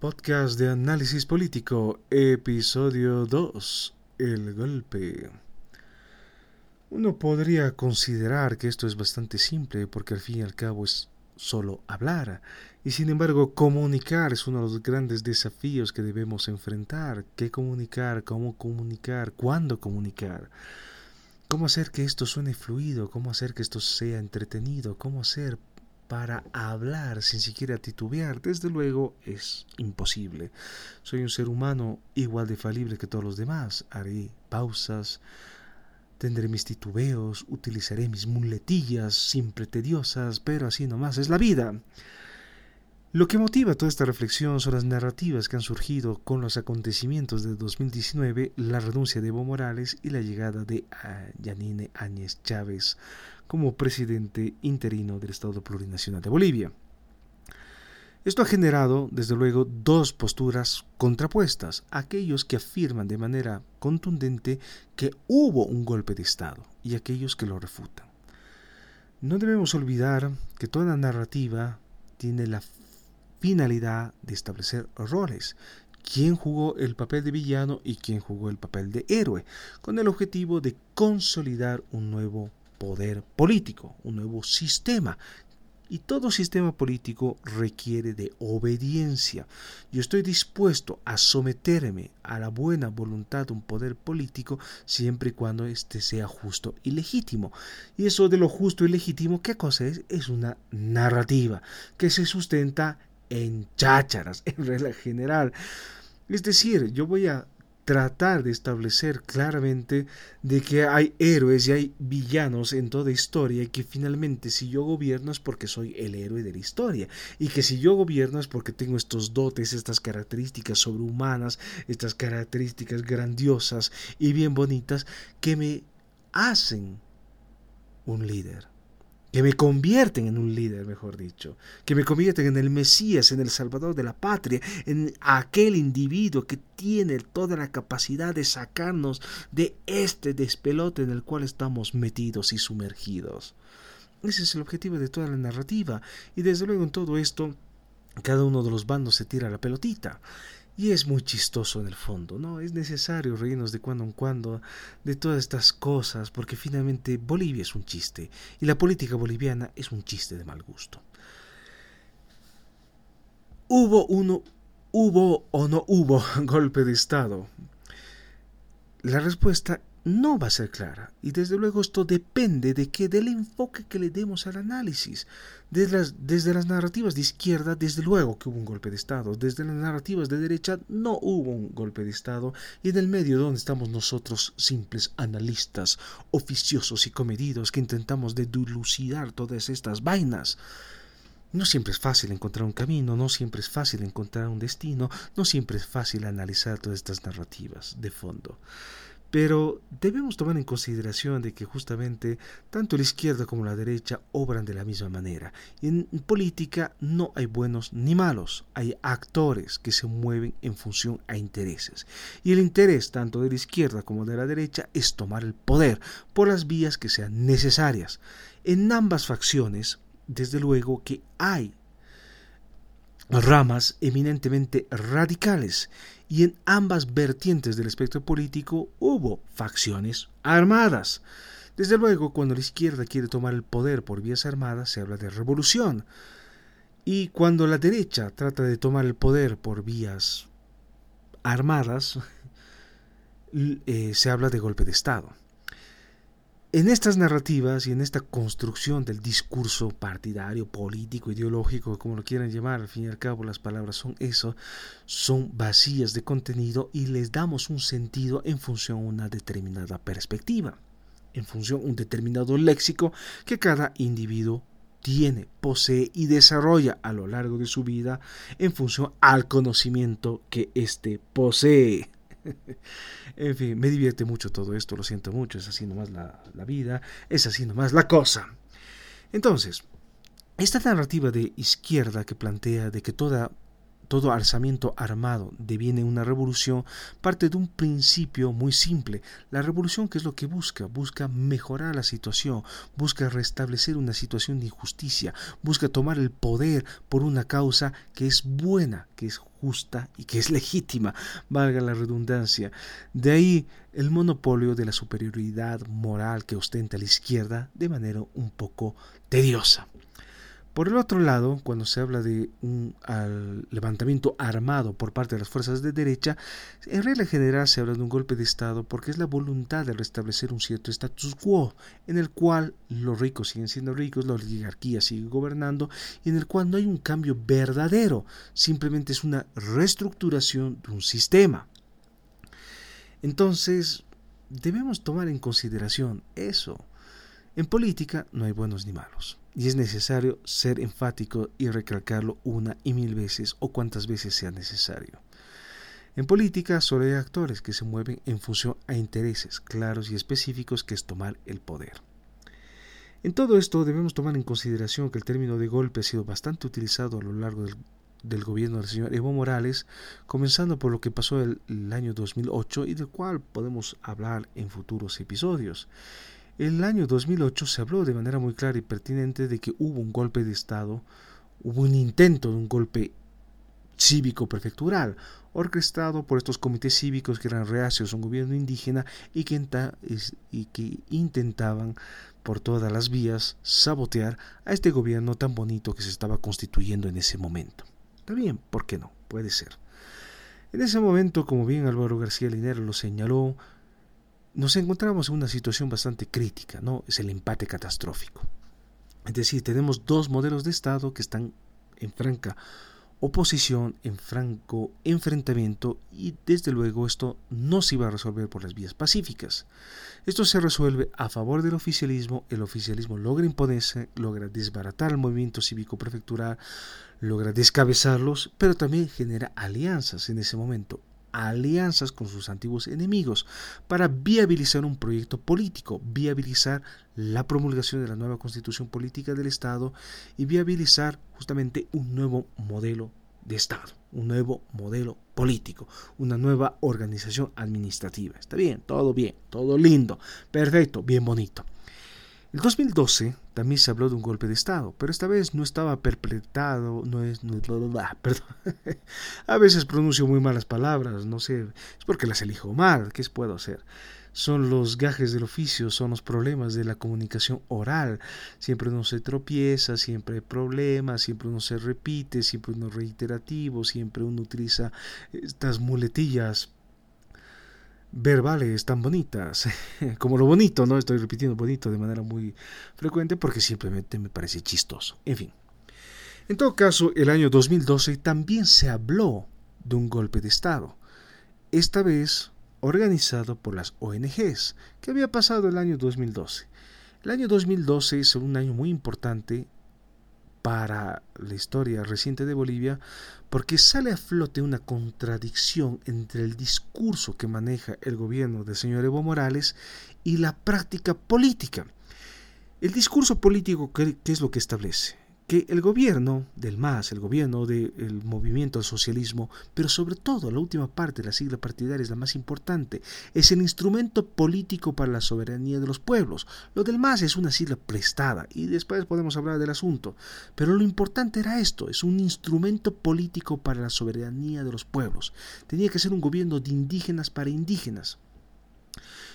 Podcast de análisis político, episodio 2, El golpe. Uno podría considerar que esto es bastante simple porque al fin y al cabo es solo hablar. Y sin embargo, comunicar es uno de los grandes desafíos que debemos enfrentar. ¿Qué comunicar? ¿Cómo comunicar? ¿Cuándo comunicar? ¿Cómo hacer que esto suene fluido? ¿Cómo hacer que esto sea entretenido? ¿Cómo hacer para hablar sin siquiera titubear? Desde luego es imposible. Soy un ser humano igual de falible que todos los demás. Haré pausas, Tendré mis titubeos, utilizaré mis muletillas siempre tediosas, pero así nomás es la vida. Lo que motiva toda esta reflexión son las narrativas que han surgido con los acontecimientos de 2019, la renuncia de Evo Morales y la llegada de ah, Yanine Áñez Chávez como presidente interino del Estado Plurinacional de Bolivia. Esto ha generado, desde luego, dos posturas contrapuestas. Aquellos que afirman de manera contundente que hubo un golpe de Estado y aquellos que lo refutan. No debemos olvidar que toda narrativa tiene la finalidad de establecer roles. ¿Quién jugó el papel de villano y quién jugó el papel de héroe? Con el objetivo de consolidar un nuevo poder político, un nuevo sistema y todo sistema político requiere de obediencia. Yo estoy dispuesto a someterme a la buena voluntad de un poder político siempre y cuando éste sea justo y legítimo. Y eso de lo justo y legítimo, ¿qué cosa es? Es una narrativa que se sustenta en chácharas, en regla general. Es decir, yo voy a tratar de establecer claramente de que hay héroes y hay villanos en toda historia y que finalmente si yo gobierno es porque soy el héroe de la historia. Y que si yo gobierno es porque tengo estos dotes, estas características sobrehumanas, estas características grandiosas y bien bonitas que me hacen un líder que me convierten en un líder, mejor dicho, que me convierten en el Mesías, en el Salvador de la patria, en aquel individuo que tiene toda la capacidad de sacarnos de este despelote en el cual estamos metidos y sumergidos. Ese es el objetivo de toda la narrativa, y desde luego en todo esto, cada uno de los bandos se tira la pelotita. Y es muy chistoso en el fondo, ¿no? Es necesario reírnos de cuando en cuando de todas estas cosas, porque finalmente Bolivia es un chiste y la política boliviana es un chiste de mal gusto. ¿Hubo uno, hubo o no hubo golpe de Estado? La respuesta no va a ser clara. Y desde luego esto depende de que del enfoque que le demos al análisis. Desde las, desde las narrativas de izquierda, desde luego que hubo un golpe de Estado. Desde las narrativas de derecha, no hubo un golpe de Estado. Y en el medio donde estamos nosotros, simples analistas, oficiosos y comedidos, que intentamos dilucidar todas estas vainas. No siempre es fácil encontrar un camino, no siempre es fácil encontrar un destino, no siempre es fácil analizar todas estas narrativas de fondo. Pero debemos tomar en consideración de que justamente tanto la izquierda como la derecha obran de la misma manera. En política no hay buenos ni malos, hay actores que se mueven en función a intereses. Y el interés tanto de la izquierda como de la derecha es tomar el poder por las vías que sean necesarias. En ambas facciones, desde luego que hay ramas eminentemente radicales y en ambas vertientes del espectro político hubo facciones armadas. Desde luego, cuando la izquierda quiere tomar el poder por vías armadas, se habla de revolución. Y cuando la derecha trata de tomar el poder por vías armadas, eh, se habla de golpe de Estado. En estas narrativas y en esta construcción del discurso partidario, político, ideológico, como lo quieran llamar, al fin y al cabo las palabras son eso, son vacías de contenido y les damos un sentido en función a una determinada perspectiva, en función a un determinado léxico que cada individuo tiene, posee y desarrolla a lo largo de su vida en función al conocimiento que éste posee. En fin, me divierte mucho todo esto, lo siento mucho, es así nomás la, la vida, es así nomás la cosa. Entonces, esta narrativa de izquierda que plantea de que toda todo alzamiento armado deviene una revolución, parte de un principio muy simple. La revolución, ¿qué es lo que busca? Busca mejorar la situación, busca restablecer una situación de injusticia, busca tomar el poder por una causa que es buena, que es justa y que es legítima, valga la redundancia. De ahí el monopolio de la superioridad moral que ostenta la izquierda de manera un poco tediosa. Por el otro lado, cuando se habla de un levantamiento armado por parte de las fuerzas de derecha, en regla general se habla de un golpe de Estado porque es la voluntad de restablecer un cierto status quo en el cual los ricos siguen siendo ricos, la oligarquía sigue gobernando y en el cual no hay un cambio verdadero, simplemente es una reestructuración de un sistema. Entonces, debemos tomar en consideración eso. En política no hay buenos ni malos y es necesario ser enfático y recalcarlo una y mil veces o cuantas veces sea necesario. En política solo hay actores que se mueven en función a intereses claros y específicos que es tomar el poder. En todo esto debemos tomar en consideración que el término de golpe ha sido bastante utilizado a lo largo del, gobierno del señor Evo Morales, comenzando por lo que pasó el, el año 2008 y del cual podemos hablar en futuros episodios. El año 2008 se habló de manera muy clara y pertinente de que hubo un golpe de Estado, hubo un intento de un golpe cívico prefectural, orquestado por estos comités cívicos que eran reacios a un gobierno indígena y que, y que intentaban por todas las vías sabotear a este gobierno tan bonito que se estaba constituyendo en ese momento. Está bien, ¿por qué no? Puede ser. En ese momento, como bien Álvaro García Linero lo señaló, nos encontramos en una situación bastante crítica, ¿no? Es el empate catastrófico. Es decir, tenemos dos modelos de Estado que están en franca oposición, en franco enfrentamiento y desde luego esto no se iba a resolver por las vías pacíficas. Esto se resuelve a favor del oficialismo, el oficialismo logra imponerse, logra desbaratar el movimiento cívico prefectural, logra descabezarlos, pero también genera alianzas en ese momento alianzas con sus antiguos enemigos para viabilizar un proyecto político, viabilizar la promulgación de la nueva constitución política del Estado y viabilizar justamente un nuevo modelo de Estado, un nuevo modelo político, una nueva organización administrativa. Está bien, todo bien, todo lindo, perfecto, bien bonito. El 2012 también se habló de un golpe de Estado, pero esta vez no estaba perpletrado, no es... No, perdón. A veces pronuncio muy malas palabras, no sé, es porque las elijo mal, ¿qué puedo hacer? Son los gajes del oficio, son los problemas de la comunicación oral. Siempre uno se tropieza, siempre hay problemas, siempre uno se repite, siempre uno es reiterativo, siempre uno utiliza estas muletillas verbales tan bonitas, como lo bonito, ¿no? Estoy repitiendo bonito de manera muy frecuente porque simplemente me parece chistoso. En fin. En todo caso, el año 2012 también se habló de un golpe de Estado, esta vez organizado por las ONGs, que había pasado el año 2012. El año 2012 es un año muy importante para la historia reciente de Bolivia porque sale a flote una contradicción entre el discurso que maneja el gobierno del señor Evo Morales y la práctica política. El discurso político, ¿qué, es lo que establece? Que el gobierno del MAS, el gobierno del movimiento al socialismo, pero sobre todo la última parte, la sigla partidaria es la más importante, es el instrumento político para la soberanía de los pueblos. Lo del MAS es una sigla prestada y después podemos hablar del asunto, pero lo importante era esto, es un instrumento político para la soberanía de los pueblos. Tenía que ser un gobierno de indígenas para indígenas.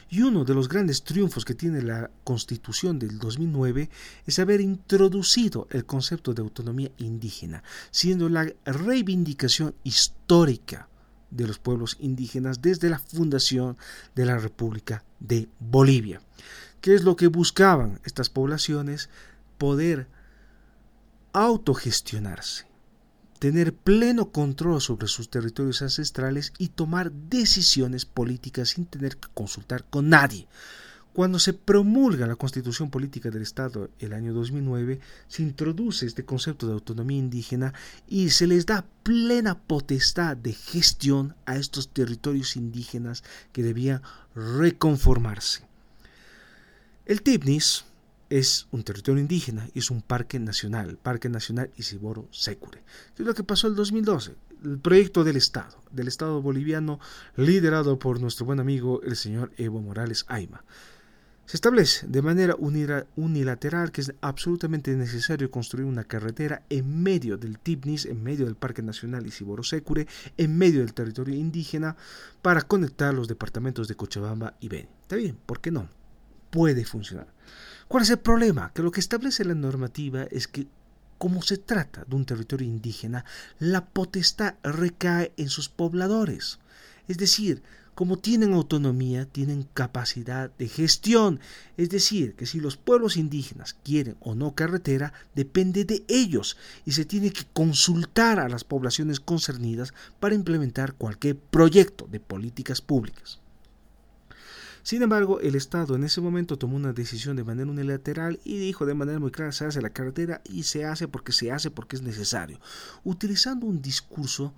Y uno de los grandes triunfos que tiene la Constitución del 2009 es haber introducido el concepto de autonomía indígena, siendo la reivindicación histórica de los pueblos indígenas desde la fundación de la República de Bolivia. ¿Qué es lo que buscaban estas poblaciones? Poder autogestionarse tener pleno control sobre sus territorios ancestrales y tomar decisiones políticas sin tener que consultar con nadie. Cuando se promulga la Constitución Política del Estado el año 2009, se introduce este concepto de autonomía indígena y se les da plena potestad de gestión a estos territorios indígenas que debían reconformarse. El TIPNIS, es un territorio indígena y es un parque nacional, Parque Nacional Isiboro Secure. ¿Qué es lo que pasó el 2012? El proyecto del Estado, del Estado boliviano liderado por nuestro buen amigo el señor Evo Morales Aima. Se establece de manera unilateral que es absolutamente necesario construir una carretera en medio del Tibnis, en medio del Parque Nacional Isiboro Secure, en medio del territorio indígena, para conectar los departamentos de Cochabamba y Beni. Está bien, ¿por qué no? Puede funcionar. ¿Cuál es el problema? Que lo que establece la normativa es que como se trata de un territorio indígena, la potestad recae en sus pobladores. Es decir, como tienen autonomía, tienen capacidad de gestión. Es decir, que si los pueblos indígenas quieren o no carretera, depende de ellos y se tiene que consultar a las poblaciones concernidas para implementar cualquier proyecto de políticas públicas. Sin embargo, el Estado en ese momento tomó una decisión de manera unilateral y dijo de manera muy clara, se hace la carretera y se hace porque se hace porque es necesario, utilizando un discurso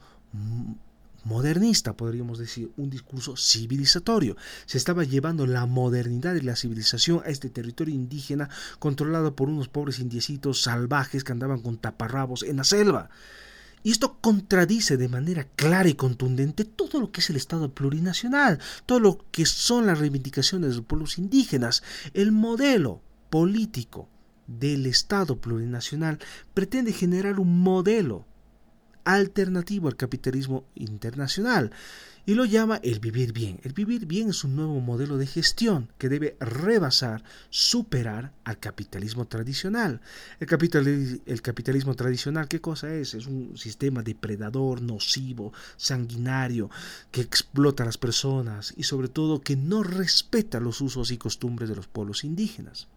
modernista, podríamos decir, un discurso civilizatorio. Se estaba llevando la modernidad y la civilización a este territorio indígena controlado por unos pobres indiecitos salvajes que andaban con taparrabos en la selva. Y esto contradice de manera clara y contundente todo lo que es el Estado plurinacional, todo lo que son las reivindicaciones de los pueblos indígenas, el modelo político del Estado plurinacional pretende generar un modelo alternativo al capitalismo internacional y lo llama el vivir bien. El vivir bien es un nuevo modelo de gestión que debe rebasar, superar al capitalismo tradicional. El, el capitalismo tradicional, ¿qué cosa es? Es un sistema depredador, nocivo, sanguinario, que explota a las personas y sobre todo que no respeta los usos y costumbres de los pueblos indígenas.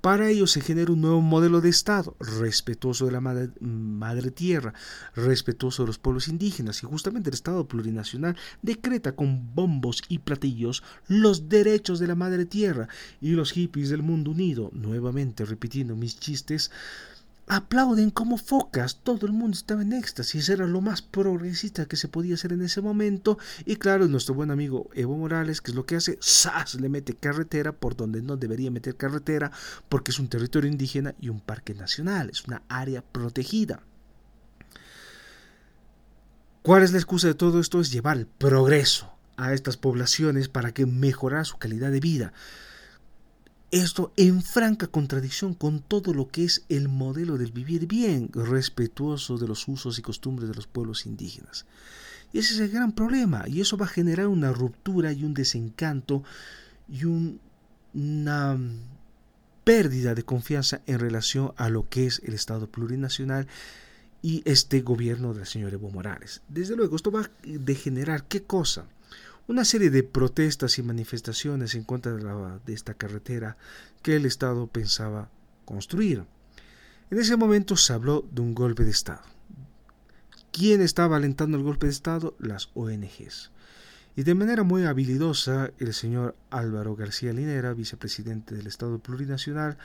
Para ello se genera un nuevo modelo de Estado, respetuoso de la madre, tierra, respetuoso de los pueblos indígenas, y justamente el Estado plurinacional decreta con bombos y platillos los derechos de la madre tierra, y los hippies del mundo unido, nuevamente repitiendo mis chistes, aplauden como focas, todo el mundo estaba en éxtasis, era lo más progresista que se podía hacer en ese momento, y claro, nuestro buen amigo Evo Morales, que es lo que hace, ¡zas! le mete carretera por donde no debería meter carretera, porque es un territorio indígena y un parque nacional, es una área protegida. ¿Cuál es la excusa de todo esto? Es llevar el progreso a estas poblaciones para que mejorar su calidad de vida. Esto en franca contradicción con todo lo que es el modelo del vivir bien, respetuoso de los usos y costumbres de los pueblos indígenas. Y ese es el gran problema, y eso va a generar una ruptura y un desencanto y una pérdida de confianza en relación a lo que es el Estado plurinacional y este gobierno del señor Evo Morales. Desde luego, esto va a degenerar qué cosa? Una serie de protestas y manifestaciones en contra de, esta carretera que el Estado pensaba construir. En ese momento se habló de un golpe de Estado. ¿Quién estaba alentando el golpe de Estado? Las ONGs. Y de manera muy habilidosa, el señor Álvaro García Linera, vicepresidente del Estado Plurinacional,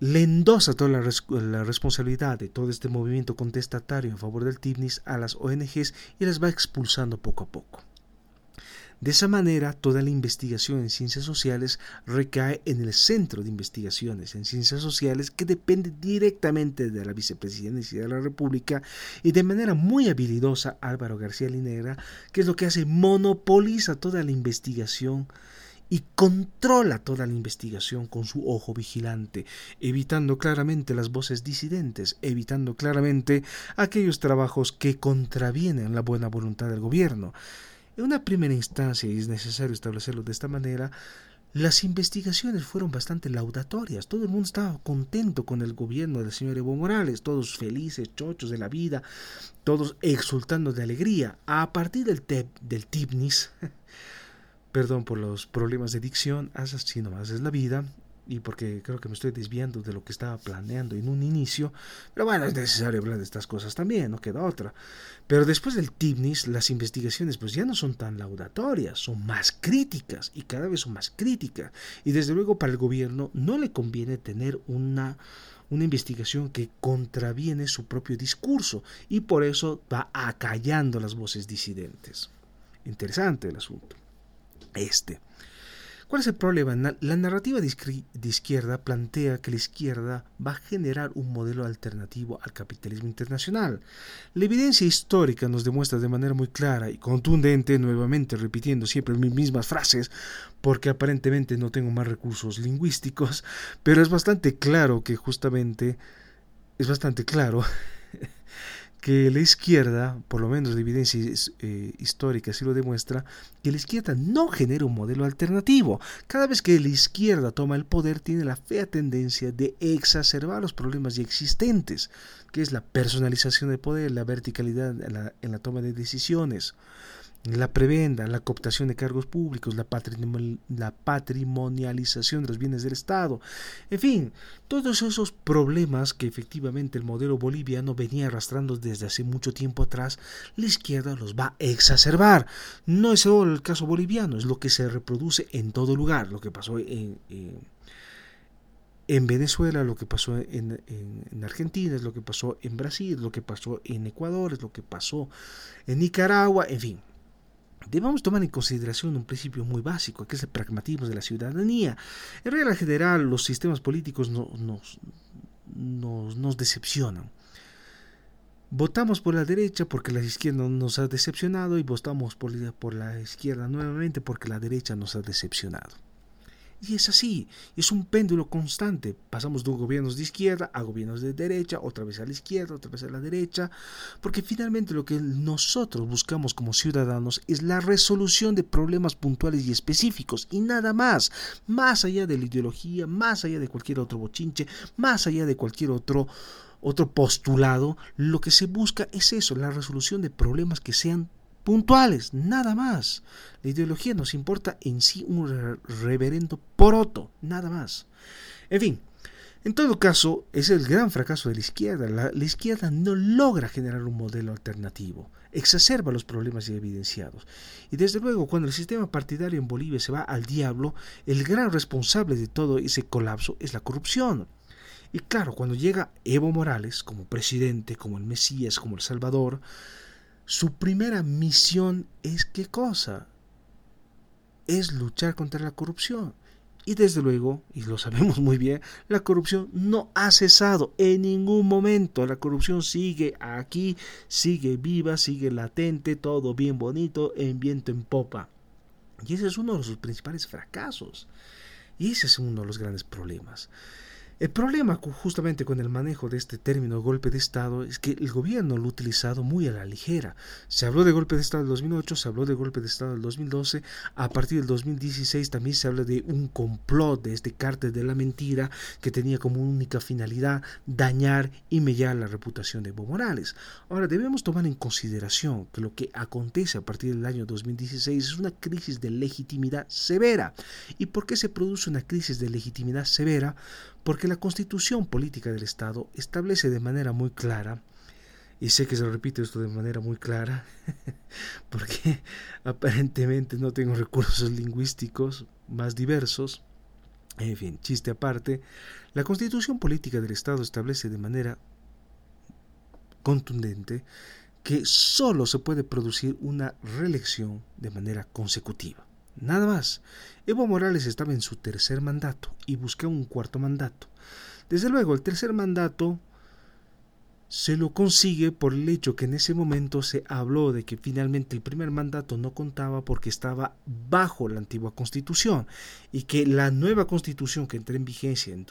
le endosa toda la, la, responsabilidad de todo este movimiento contestatario en favor del TIBNIS a las ONGs y las va expulsando poco a poco. De esa manera, toda la investigación en ciencias sociales recae en el Centro de Investigaciones en Ciencias Sociales que depende directamente de la Vicepresidencia de la República y de manera muy habilidosa Álvaro García Linera, que es lo que hace, monopoliza toda la investigación y controla toda la investigación con su ojo vigilante, evitando claramente las voces disidentes, evitando claramente aquellos trabajos que contravienen la buena voluntad del gobierno. En una primera instancia, y es necesario establecerlo de esta manera, las investigaciones fueron bastante laudatorias. Todo el mundo estaba contento con el gobierno del señor Evo Morales, todos felices, chochos de la vida, todos exultando de alegría. A partir del, del Tibnis, perdón por los problemas de dicción, así nomás es la vida, y porque creo que me estoy desviando de lo que estaba planeando en un inicio, pero bueno, es necesario hablar de estas cosas también, no queda otra. Pero después del TIBNIS, las investigaciones pues ya no son tan laudatorias, son más críticas y cada vez son más críticas. Y desde luego para el gobierno no le conviene tener una una investigación que contraviene su propio discurso y por eso va acallando las voces disidentes. Interesante el asunto. Este. ¿Cuál es el problema? La narrativa de izquierda plantea que la izquierda va a generar un modelo alternativo al capitalismo internacional. La evidencia histórica nos demuestra de manera muy clara y contundente, nuevamente repitiendo siempre mis mismas frases, porque aparentemente no tengo más recursos lingüísticos, pero es bastante claro que justamente, es bastante claro que la izquierda, por lo menos la evidencia eh, histórica así lo demuestra, que la izquierda no genera un modelo alternativo. Cada vez que la izquierda toma el poder tiene la fea tendencia de exacerbar los problemas ya existentes, que es la personalización del poder, la verticalidad en la toma de decisiones la prebenda, la cooptación de cargos públicos, la, patrimonialización de los bienes del Estado, en fin, todos esos problemas que efectivamente el modelo boliviano venía arrastrando desde hace mucho tiempo atrás, la izquierda los va a exacerbar. No es solo el caso boliviano, es lo que se reproduce en todo lugar, lo que pasó en, en Venezuela, lo que pasó en, en, Argentina, es lo que pasó en Brasil, lo que pasó en Ecuador, es lo que pasó en Nicaragua, en fin. Debemos tomar en consideración un principio muy básico, que es el pragmatismo de la ciudadanía. En regla general, los sistemas políticos nos, nos, decepcionan. Votamos por la derecha porque la izquierda nos ha decepcionado y votamos por la izquierda nuevamente porque la derecha nos ha decepcionado. Y es así, es un péndulo constante. Pasamos de gobiernos de izquierda a gobiernos de derecha, otra vez a la izquierda, otra vez a la derecha, porque finalmente lo que nosotros buscamos como ciudadanos es la resolución de problemas puntuales y específicos y nada más, más allá de la ideología, más allá de cualquier otro bochinche, más allá de cualquier otro otro postulado, lo que se busca es eso, la resolución de problemas que sean puntuales, nada más. La ideología nos importa en sí un reverendo poroto, nada más. En fin, en todo caso, es el gran fracaso de la izquierda. La, izquierda no logra generar un modelo alternativo, exacerba los problemas ya evidenciados. Y desde luego, cuando el sistema partidario en Bolivia se va al diablo, el gran responsable de todo ese colapso es la corrupción. Y claro, cuando llega Evo Morales como presidente, como el Mesías, como el Salvador, su primera misión es qué cosa? Es luchar contra la corrupción. Y desde luego, y lo sabemos muy bien, la corrupción no ha cesado en ningún momento. La corrupción sigue aquí, sigue viva, sigue latente, todo bien bonito, en viento en popa. Y ese es uno de sus principales fracasos. Y ese es uno de los grandes problemas. El problema justamente con el manejo de este término golpe de Estado es que el gobierno lo ha utilizado muy a la ligera. Se habló de golpe de Estado del 2008, se habló de golpe de Estado del 2012, a partir del 2016 también se habla de un complot de este cártel de la mentira que tenía como única finalidad dañar y mellar la reputación de Evo Morales. Ahora debemos tomar en consideración que lo que acontece a partir del año 2016 es una crisis de legitimidad severa. ¿Y por qué se produce una crisis de legitimidad severa? Porque la constitución política del Estado establece de manera muy clara, y sé que se repite esto de manera muy clara, porque aparentemente no tengo recursos lingüísticos más diversos, en fin, chiste aparte, la constitución política del Estado establece de manera contundente que sólo se puede producir una reelección de manera consecutiva. Nada más. Evo Morales estaba en su tercer mandato y buscaba un cuarto mandato. Desde luego, el tercer mandato se lo consigue por el hecho que en ese momento se habló de que finalmente el primer mandato no contaba porque estaba bajo la antigua constitución y que la nueva constitución que entra en vigencia en,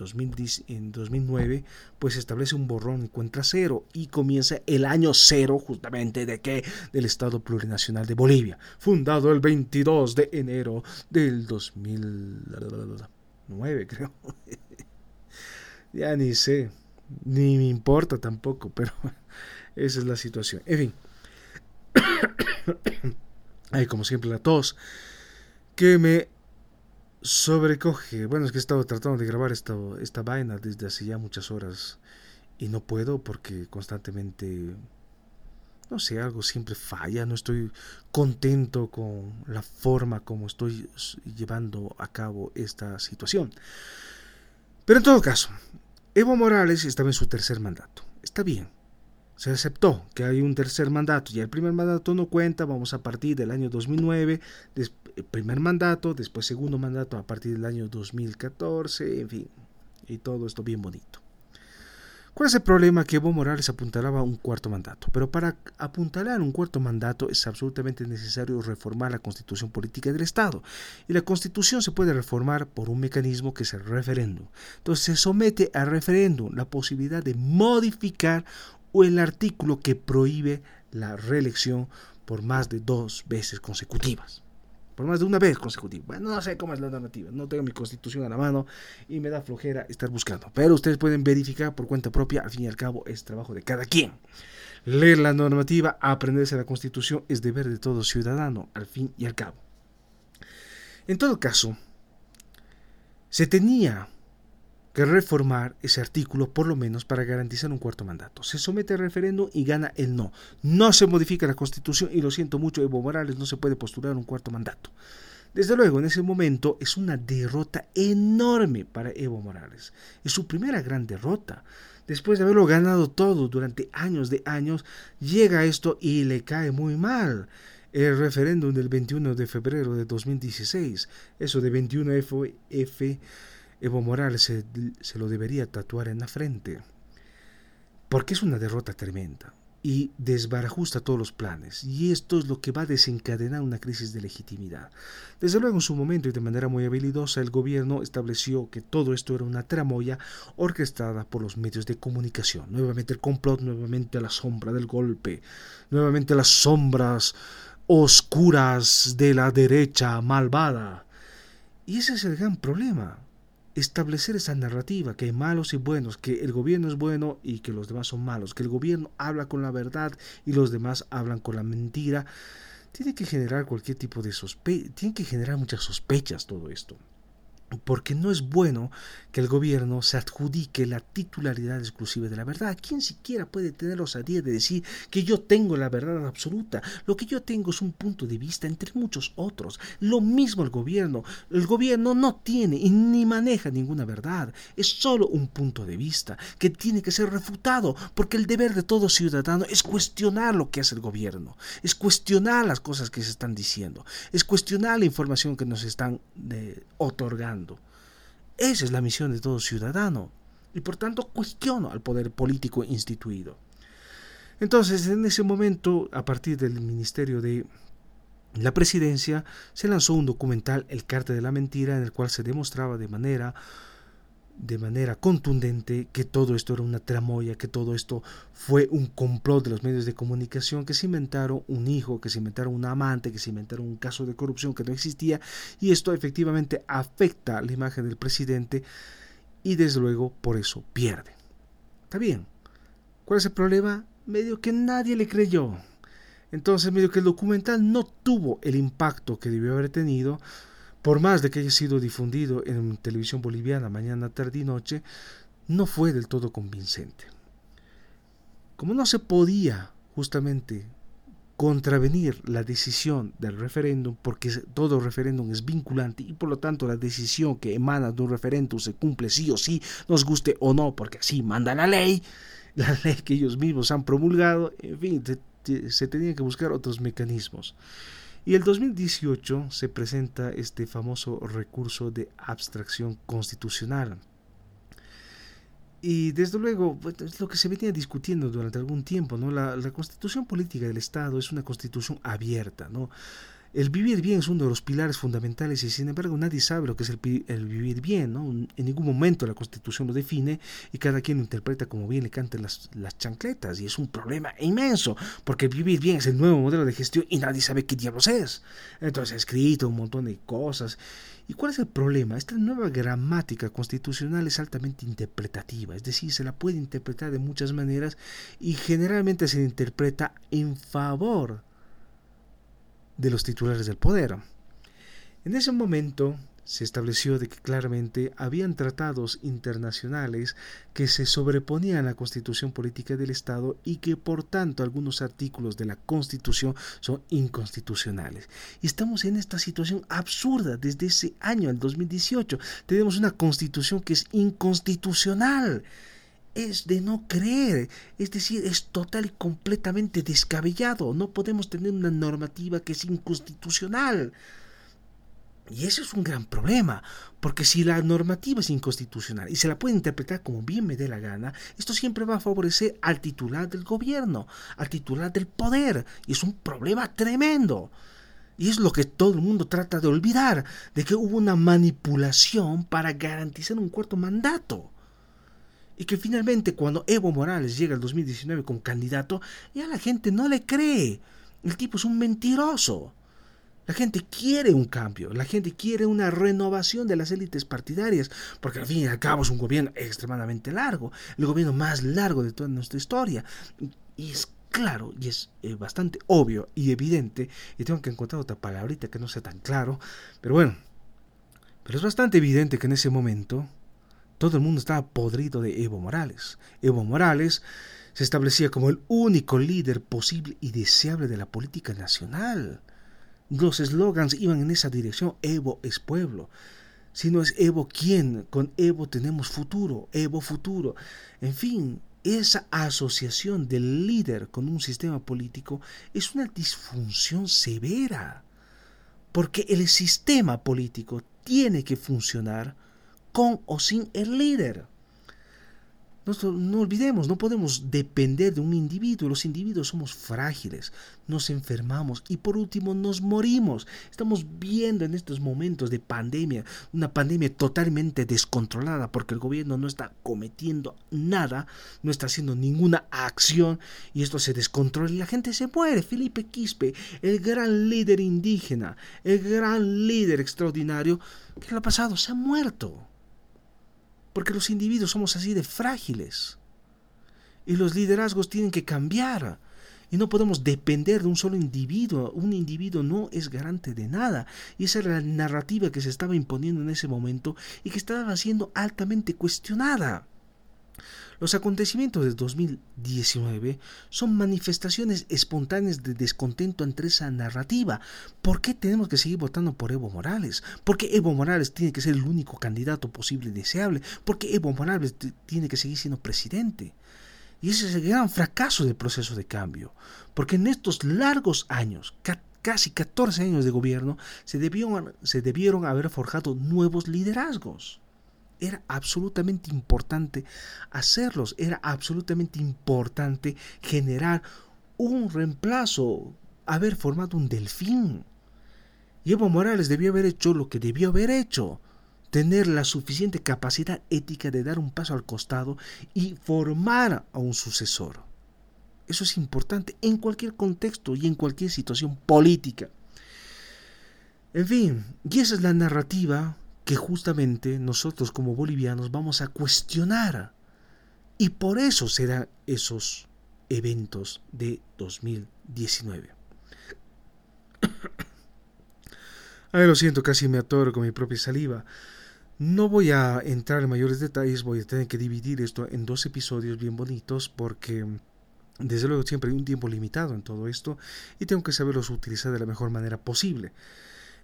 2009 pues establece un borrón y cuenta cero y comienza el año cero justamente de que del Estado Plurinacional de Bolivia fundado el 22 de enero del 2009 creo. Ya ni sé ni me importa tampoco, pero esa es la situación. En fin, hay como siempre la tos que me sobrecoge. Bueno, es que he estado tratando de grabar esta, esta vaina desde hace ya muchas horas y no puedo porque constantemente, no sé, algo siempre falla. No estoy contento con la forma como estoy llevando a cabo esta situación. Pero en todo caso, Evo Morales estaba en su tercer mandato. Está bien. Se aceptó que hay un tercer mandato. y el primer mandato no cuenta. Vamos a partir del año 2009. primer mandato, después segundo mandato a partir del año 2014, en fin, y todo esto bien bonito. ¿Cuál es el problema? Que Evo Morales apuntalaba un cuarto mandato. Pero para apuntalar un cuarto mandato es absolutamente necesario reformar la constitución política del Estado. Y la constitución se puede reformar por un mecanismo que es el referéndum. Entonces se somete al referéndum la posibilidad de modificar el artículo que prohíbe la reelección por más de dos veces consecutivas por más de una vez consecutiva. Bueno, no sé cómo es la normativa, no tengo mi constitución a la mano y me da flojera estar buscando. Pero ustedes pueden verificar por cuenta propia, al fin y al cabo es trabajo de cada quien. Leer la normativa, aprenderse la constitución es deber de todo ciudadano, al fin y al cabo. En todo caso, se tenía que reformar ese artículo por lo menos para garantizar un cuarto mandato. Se somete al referéndum y gana el no. No se modifica la constitución y lo siento mucho, Evo Morales no se puede postular un cuarto mandato. Desde luego, en ese momento es una derrota enorme para Evo Morales. Es su primera gran derrota. Después de haberlo ganado todo durante años de años, llega esto y le cae muy mal el referéndum del 21 de febrero de 2016. Eso de 21F Evo Morales se, lo debería tatuar en la frente, porque es una derrota tremenda y desbarajusta todos los planes, y esto es lo que va a desencadenar una crisis de legitimidad. Desde luego, en su momento y de manera muy habilidosa, el gobierno estableció que todo esto era una tramoya orquestada por los medios de comunicación. Nuevamente el complot, nuevamente la sombra del golpe, nuevamente las sombras oscuras de la derecha malvada. Y ese es el gran problema establecer esa narrativa, que hay malos y buenos, que el gobierno es bueno y que los demás son malos, que el gobierno habla con la verdad y los demás hablan con la mentira, tiene que generar cualquier tipo de sospecha, tiene que generar muchas sospechas todo esto porque no es bueno que el gobierno se adjudique la titularidad exclusiva de la verdad. ¿Quién siquiera puede tener osadía de decir que yo tengo la verdad absoluta? Lo que yo tengo es un punto de vista entre muchos otros. Lo mismo el gobierno. El gobierno no tiene y ni maneja ninguna verdad. Es solo un punto de vista que tiene que ser refutado, porque el deber de todo ciudadano es cuestionar lo que hace el gobierno, es cuestionar las cosas que se están diciendo, es cuestionar la información que nos están eh, otorgando. Esa es la misión de todo ciudadano. Y por tanto cuestiono al poder político instituido. Entonces, en ese momento, a partir del Ministerio de la Presidencia, se lanzó un documental, El Carte de la Mentira, en el cual se demostraba de manera de manera contundente que todo esto era una tramoya, que todo esto fue un complot de los medios de comunicación, que se inventaron un hijo, que se inventaron un amante, que se inventaron un caso de corrupción que no existía, y esto efectivamente afecta la imagen del presidente y desde luego por eso pierde. Está bien. ¿Cuál es el problema? Medio que nadie le creyó. Entonces, medio que el documental no tuvo el impacto que debió haber tenido, por más de que haya sido difundido en televisión boliviana mañana, tarde y noche, no fue del todo convincente. Como no se podía justamente contravenir la decisión del referéndum, porque todo referéndum es vinculante y por lo tanto la decisión que emana de un referéndum se cumple sí o sí, nos guste o no, porque así manda la ley, la ley que ellos mismos han promulgado, en fin, se, se tenían que buscar otros mecanismos. Y el 2018 se presenta este famoso recurso de abstracción constitucional. Y desde luego, es lo que se venía discutiendo durante algún tiempo, ¿no? La, la constitución política del Estado es una constitución abierta, ¿no? El vivir bien es uno de los pilares fundamentales y sin embargo nadie sabe lo que es el, vivir bien. ¿no? En ningún momento la Constitución lo define y cada quien lo interpreta como bien le canten las, las chancletas y es un problema inmenso porque vivir bien es el nuevo modelo de gestión y nadie sabe qué diablos es. Entonces ha escrito un montón de cosas. ¿Y cuál es el problema? Esta nueva gramática constitucional es altamente interpretativa, es decir, se la puede interpretar de muchas maneras y generalmente se interpreta en favor de los titulares del poder. En ese momento se estableció de que claramente habían tratados internacionales que se sobreponían a la constitución política del Estado y que por tanto algunos artículos de la constitución son inconstitucionales. Y estamos en esta situación absurda desde ese año, el 2018. Tenemos una constitución que es inconstitucional es de no creer, es decir, es total y completamente descabellado. No podemos tener una normativa que es inconstitucional. Y ese es un gran problema, porque si la normativa es inconstitucional y se la puede interpretar como bien me dé la gana, esto siempre va a favorecer al titular del gobierno, al titular del poder, y es un problema tremendo. Y es lo que todo el mundo trata de olvidar, de que hubo una manipulación para garantizar un cuarto mandato. Y que finalmente cuando Evo Morales llega al 2019 como candidato, ya la gente no le cree. El tipo es un mentiroso. La gente quiere un cambio, la gente quiere una renovación de las élites partidarias, porque al fin y al cabo es un gobierno extremadamente largo, el gobierno más largo de toda nuestra historia. Y es claro y es eh, bastante obvio y evidente, y tengo que encontrar otra palabrita que no sea tan claro, pero bueno, pero es bastante evidente que en ese momento todo el mundo estaba podrido de Evo Morales. Evo Morales se establecía como el único líder posible y deseable de la política nacional. Los eslogans iban en esa dirección, Evo es pueblo. Si no es Evo, ¿quién? Con Evo tenemos futuro, Evo futuro. En fin, esa asociación del líder con un sistema político es una disfunción severa, porque el sistema político tiene que funcionar con o sin el líder. No, olvidemos, no podemos depender de un individuo. Los individuos somos frágiles, nos enfermamos y por último nos morimos. Estamos viendo en estos momentos de pandemia, una pandemia totalmente descontrolada porque el gobierno no está cometiendo nada, no está haciendo ninguna acción y esto se descontrola y la gente se muere. Felipe Quispe, el gran líder indígena, el gran líder extraordinario, ¿qué le ha pasado? Se ha muerto porque los individuos somos así de frágiles. Y los liderazgos tienen que cambiar. Y no podemos depender de un solo individuo. Un individuo no es garante de nada. Y esa era la narrativa que se estaba imponiendo en ese momento y que estaba siendo altamente cuestionada. Los acontecimientos de 2019 son manifestaciones espontáneas de descontento entre esa narrativa. ¿Por qué tenemos que seguir votando por Evo Morales? ¿Por qué Evo Morales tiene que ser el único candidato posible y deseable? ¿Por qué Evo Morales tiene que seguir siendo presidente? Y ese es el gran fracaso del proceso de cambio. Porque en estos largos años, casi 14 años de gobierno, se debieron, se debieron haber forjado nuevos liderazgos era absolutamente importante hacerlos, era absolutamente importante generar un reemplazo, haber formado un delfín. Y Evo Morales debió haber hecho lo que debió haber hecho, tener la suficiente capacidad ética de dar un paso al costado y formar a un sucesor. Eso es importante en cualquier contexto y en cualquier situación política. En fin, y esa es la narrativa que justamente nosotros como bolivianos vamos a cuestionar. Y por eso serán esos eventos de 2019. Ay, lo siento, casi me atoro con mi propia saliva. No voy a entrar en mayores detalles, voy a tener que dividir esto en dos episodios bien bonitos porque desde luego siempre hay un tiempo limitado en todo esto y tengo que saberlos utilizar de la mejor manera posible.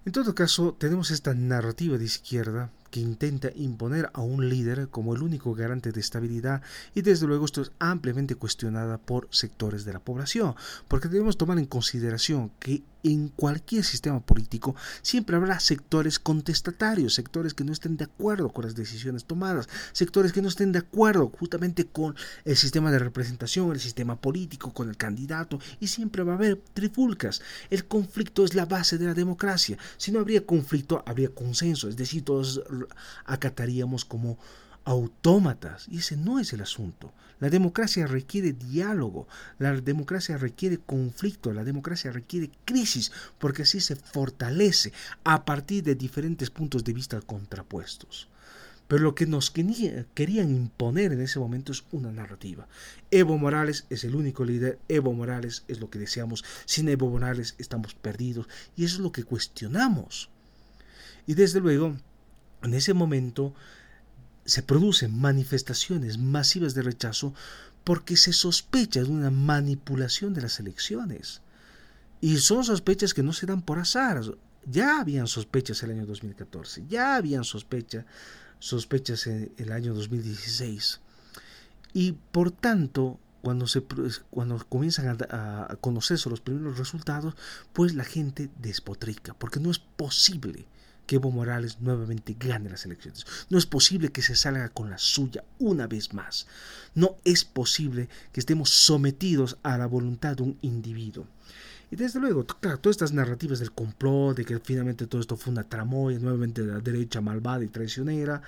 En todo caso, tenemos esta narrativa de izquierda que intenta imponer a un líder como el único garante de estabilidad y desde luego esto es ampliamente cuestionada por sectores de la población, porque debemos tomar en consideración que en cualquier sistema político siempre habrá sectores contestatarios, sectores que no estén de acuerdo con las decisiones tomadas, sectores que no estén de acuerdo justamente con el sistema de representación, el sistema político, con el candidato, y siempre va a haber trifulcas. El conflicto es la base de la democracia. Si no habría conflicto, habría consenso, es decir, todos acataríamos como autómatas. Y ese no es el asunto. La democracia requiere diálogo, la democracia requiere conflicto, la democracia requiere crisis, porque así se fortalece a partir de diferentes puntos de vista contrapuestos. Pero lo que nos querían imponer en ese momento es una narrativa. Evo Morales es el único líder, Evo Morales es lo que deseamos, sin Evo Morales estamos perdidos y eso es lo que cuestionamos. Y desde luego, en ese momento se producen manifestaciones masivas de rechazo porque se sospecha de una manipulación de las elecciones. Y son sospechas que no se dan por azar. Ya habían sospechas el año 2014, ya habían sospecha, sospechas en el año 2016. Y por tanto, cuando, se, cuando comienzan a, a conocerse los primeros resultados, pues la gente despotrica, porque no es posible que Evo Morales nuevamente gane las elecciones. No es posible que se salga con la suya una vez más. No es posible que estemos sometidos a la voluntad de un individuo. Y desde luego, claro, todas estas narrativas del complot, de que finalmente todo esto fue una tramoya, nuevamente de la derecha malvada y traicionera,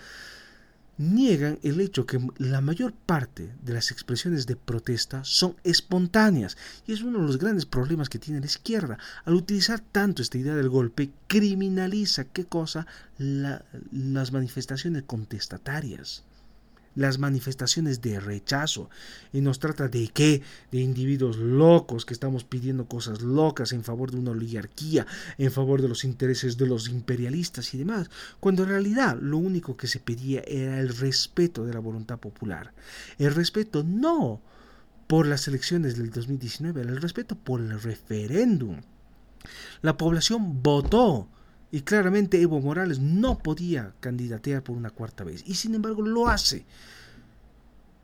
niegan el hecho que la mayor parte de las expresiones de protesta son espontáneas y es uno de los grandes problemas que tiene la izquierda. Al utilizar tanto esta idea del golpe, criminaliza qué cosa las manifestaciones contestatarias las manifestaciones de rechazo. Y nos trata de qué de individuos locos que estamos pidiendo cosas locas en favor de una oligarquía en favor de los intereses de los imperialistas y demás cuando en realidad lo único que se pedía era el respeto de la voluntad popular. El respeto no por las elecciones del 2019 el respeto por el referéndum. La población votó y claramente Evo Morales no podía candidatear por una cuarta vez. Y sin embargo lo hace.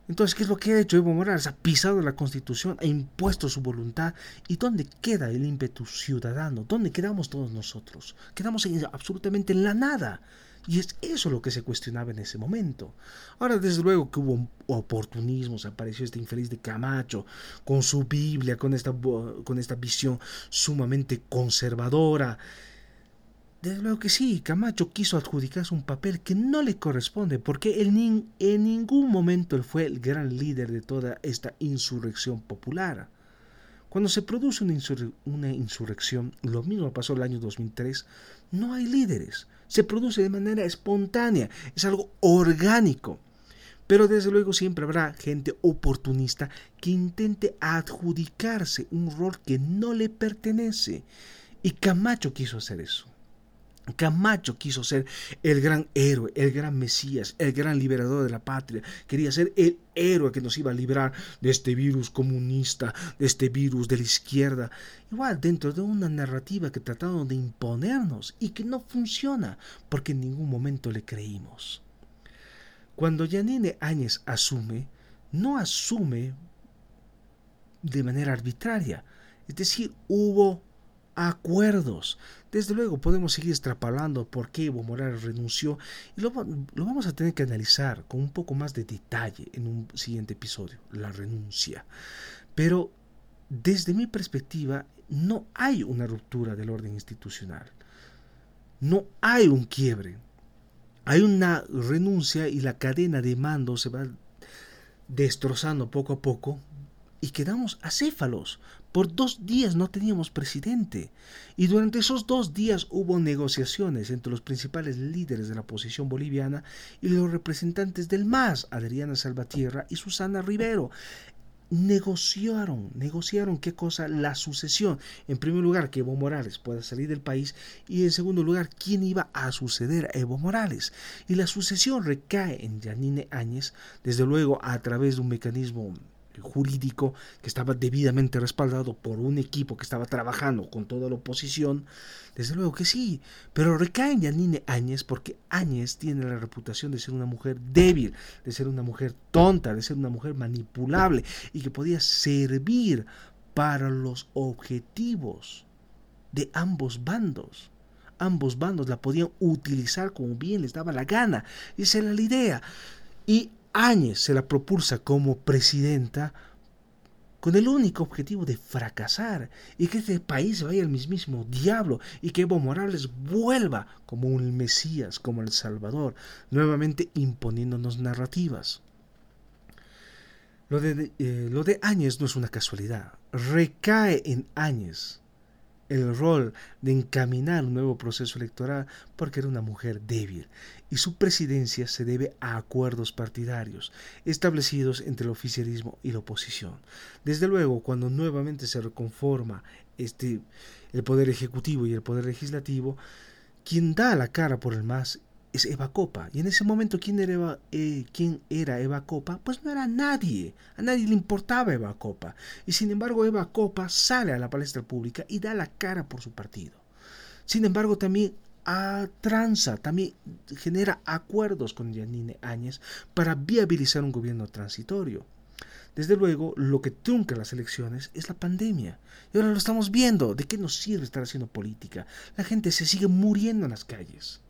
Entonces, ¿qué es lo que ha hecho Evo Morales? Ha pisado la constitución, ha impuesto su voluntad. ¿Y dónde queda el ímpetu ciudadano? ¿Dónde quedamos todos nosotros? Quedamos absolutamente en la nada. Y es eso lo que se cuestionaba en ese momento. Ahora, desde luego que hubo oportunismo, se apareció este infeliz de Camacho con su Biblia, con esta, con esta visión sumamente conservadora desde luego que sí, Camacho quiso adjudicarse un papel que no le corresponde, porque él en ningún momento él fue el gran líder de toda esta insurrección popular. Cuando se produce una, insurrección, lo mismo pasó el año 2003, no hay líderes, se produce de manera espontánea, es algo orgánico. Pero desde luego siempre habrá gente oportunista que intente adjudicarse un rol que no le pertenece. Y Camacho quiso hacer eso. Camacho quiso ser el gran héroe, el gran Mesías, el gran liberador de la patria. Quería ser el héroe que nos iba a librar de este virus comunista, de este virus de la izquierda. Igual dentro de una narrativa que trataron de imponernos y que no funciona porque en ningún momento le creímos. Cuando Yanine Áñez asume, no asume de manera arbitraria. Es decir, hubo acuerdos. Desde luego podemos seguir extrapolando por qué Evo Morales renunció y lo, lo, vamos a tener que analizar con un poco más de detalle en un siguiente episodio, la renuncia. Pero desde mi perspectiva no hay una ruptura del orden institucional, no hay un quiebre, hay una renuncia y la cadena de mando se va destrozando poco a poco y quedamos acéfalos. Por dos días no teníamos presidente y durante esos dos días hubo negociaciones entre los principales líderes de la oposición boliviana y los representantes del MAS, Adriana Salvatierra y Susana Rivero. Negociaron, negociaron qué cosa la sucesión. En primer lugar, que Evo Morales pueda salir del país y en segundo lugar, quién iba a suceder a Evo Morales. Y la sucesión recae en Yanine Áñez, desde luego a través de un mecanismo jurídico que estaba debidamente respaldado por un equipo que estaba trabajando con toda la oposición, desde luego que sí, pero recae en Yanine Áñez porque Áñez tiene la reputación de ser una mujer débil, de ser una mujer tonta, de ser una mujer manipulable y que podía servir para los objetivos de ambos bandos. Ambos bandos la podían utilizar como bien les daba la gana. Esa era la idea. Y Áñez se la propulsa como presidenta con el único objetivo de fracasar y que este país vaya al mismísimo diablo y que Evo Morales vuelva como un Mesías, como el Salvador, nuevamente imponiéndonos narrativas. Lo de, eh, lo de Áñez no es una casualidad, recae en Áñez el rol de encaminar un nuevo proceso electoral porque era una mujer débil y su presidencia se debe a acuerdos partidarios establecidos entre el oficialismo y la oposición. Desde luego, cuando nuevamente se reconforma este, el poder ejecutivo y el poder legislativo, quien da la cara por el MAS es Eva Copa. Y en ese momento, ¿quién era, Eva, eh, ¿quién era Eva Copa? Pues no era nadie. A nadie le importaba Eva Copa. Y sin embargo, Eva Copa sale a la palestra pública y da la cara por su partido. Sin embargo, también a también genera acuerdos con Yanine Áñez para viabilizar un gobierno transitorio. Desde luego, lo que trunca las elecciones es la pandemia. Y ahora lo estamos viendo. ¿De qué nos sirve estar haciendo política? La gente se sigue muriendo en las calles.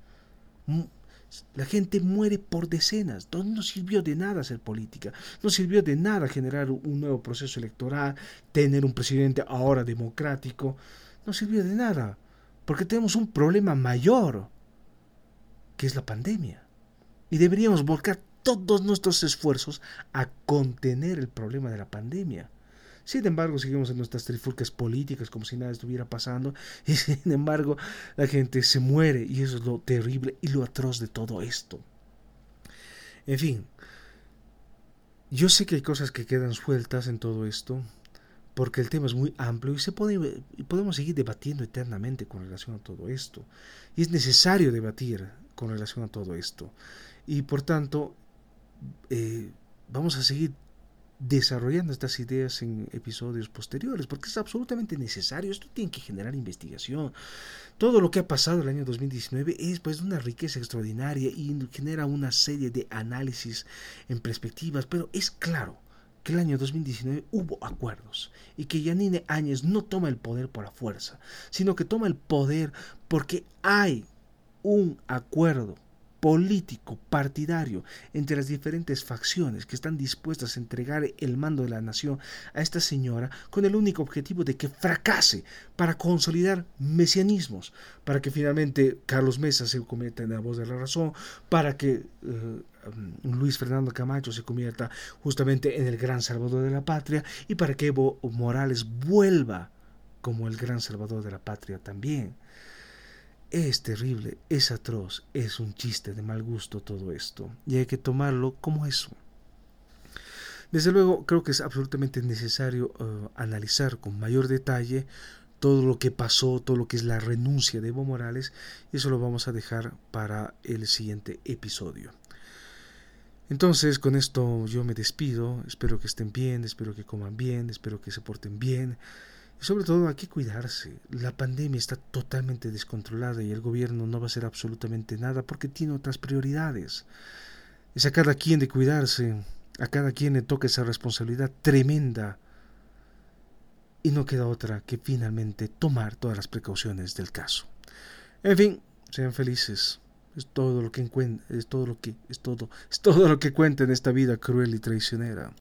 La gente muere por decenas. No sirvió de nada hacer política. No sirvió de nada generar un nuevo proceso electoral, tener un presidente ahora democrático. No sirvió de nada. Porque tenemos un problema mayor, que es la pandemia. Y deberíamos volcar todos nuestros esfuerzos a contener el problema de la pandemia. Sin embargo, seguimos en nuestras trifulcas políticas como si nada estuviera pasando y sin embargo la gente se muere y eso es lo terrible y lo atroz de todo esto. En fin, yo sé que hay cosas que quedan sueltas en todo esto porque el tema es muy amplio y se puede, podemos seguir debatiendo eternamente con relación a todo esto. Y es necesario debatir con relación a todo esto. Y por tanto, eh, vamos a seguir desarrollando estas ideas en episodios posteriores, porque es absolutamente necesario, esto tiene que generar investigación. Todo lo que ha pasado el año 2019 es pues una riqueza extraordinaria y genera una serie de análisis en perspectivas, pero es claro que el año 2019 hubo acuerdos y que Yanine Áñez no toma el poder por la fuerza, sino que toma el poder porque hay un acuerdo político, partidario, entre las diferentes facciones que están dispuestas a entregar el mando de la nación a esta señora con el único objetivo de que fracase para consolidar mesianismos, para que finalmente Carlos Mesa se convierta en la voz de la razón, para que eh, Luis Fernando Camacho se convierta justamente en el gran salvador de la patria y para que Evo Morales vuelva como el gran salvador de la patria también. Es terrible, es atroz, es un chiste de mal gusto todo esto, y hay que tomarlo como eso. Desde luego, creo que es absolutamente necesario eh, analizar con mayor detalle todo lo que pasó, todo lo que es la renuncia de Evo Morales, y eso lo vamos a dejar para el siguiente episodio. Entonces, con esto yo me despido, espero que estén bien, espero que coman bien, espero que se porten bien. Sobre todo hay que cuidarse. La pandemia está totalmente descontrolada y el gobierno no va a hacer absolutamente nada porque tiene otras prioridades. Es a cada quien de cuidarse, a cada quien le toca esa responsabilidad tremenda. Y no queda otra que finalmente tomar todas las precauciones del caso. En fin, sean felices. Es todo lo que es todo lo que es todo, es todo lo que cuenta en esta vida cruel y traicionera.